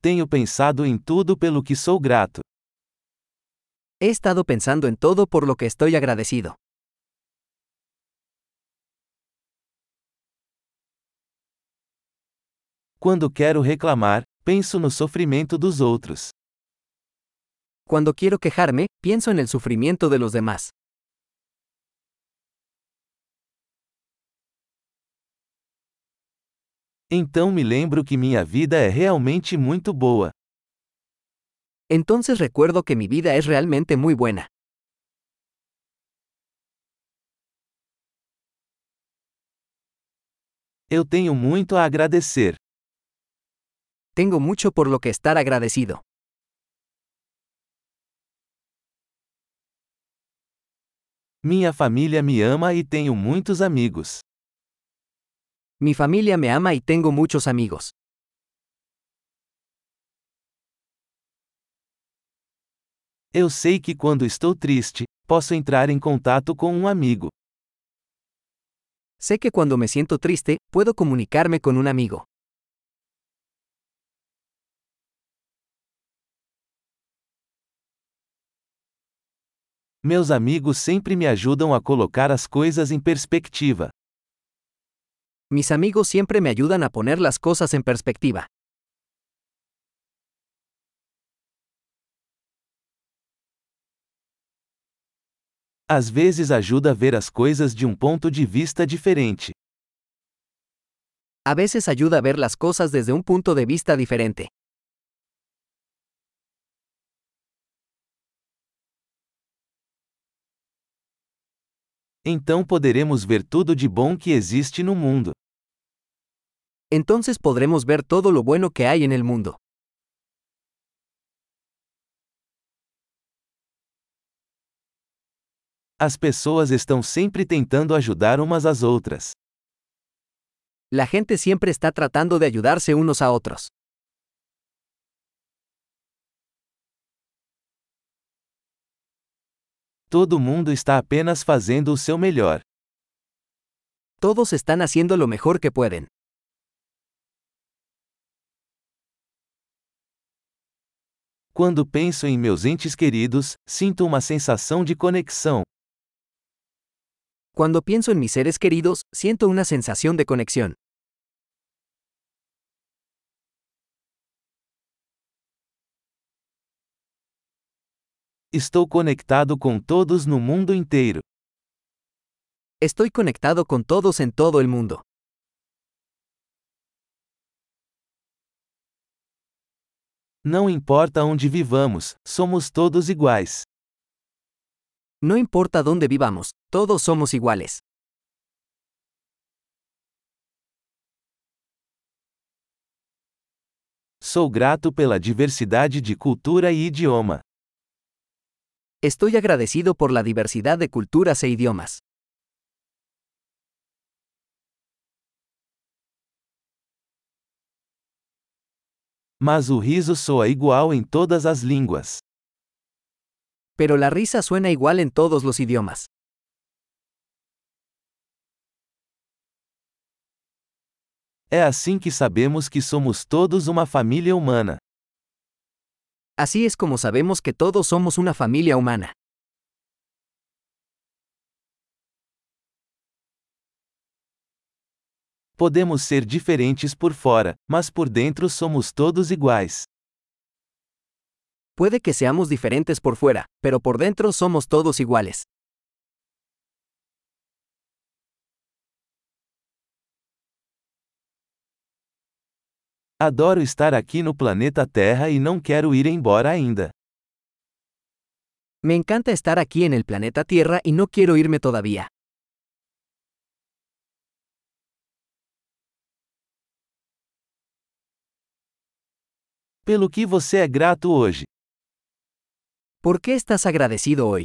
Tenho pensado em tudo pelo que sou grato. He estado pensando en todo por lo que estoy agradecido. Quando quero reclamar, penso no sofrimento dos outros. Cuando quiero quejarme, pienso en el sufrimiento de los demás. Então me lembro que minha vida é realmente muito boa. Entonces recuerdo que mi vida es realmente muy buena. Eu tenho muito a agradecer. Tengo mucho por lo que estar agradecido. Minha família me ama e tenho muitos amigos. Mi familia me ama y tengo muchos amigos. Eu sei que quando estou triste, posso entrar em contato com um amigo. Sé que cuando me siento triste, puedo comunicarme con un amigo. Meus amigos sempre me ajudam a colocar as coisas em perspectiva. Mis amigos siempre me ayudan a poner las cosas en perspectiva. Às vezes ajuda a ver as coisas de um ponto de vista diferente. A veces ayuda a ver las cosas desde un punto de vista diferente. Então poderemos ver tudo de bom que existe no mundo. Entonces podremos ver todo lo bueno que hay en el mundo. As pessoas estão sempre tentando ajudar umas às outras. La gente siempre está tratando de ayudarse unos a otros. Todo mundo está apenas fazendo o seu melhor. Todos están haciendo lo mejor que pueden. Quando penso em meus entes queridos, sinto uma sensação de conexão. Cuando pienso en mis seres queridos, siento una sensación de conexión. Estou conectado com todos no mundo inteiro. Estoy conectado con todos en todo el mundo. Não importa onde vivamos, somos todos iguais. No importa dónde vivamos, todos somos iguales. Sou grato pela diversidade de cultura e idioma. Estoy agradecido por la diversidad de culturas e idiomas. Mas o riso soa igual em todas as línguas. Pero la risa suena igual en todos los idiomas. É assim que sabemos que somos todos uma família humana. Así es como sabemos que todos somos una familia humana. Podemos ser diferentes por fora, mas por dentro somos todos iguais. Puede que seamos diferentes por fuera, pero por dentro somos todos iguales. Adoro estar aqui no planeta Terra e não quero ir embora ainda. Me encanta estar aquí en el planeta Tierra y no quiero irme todavía. Pelo que você é grato hoje? ¿Por qué estás agradecido hoy?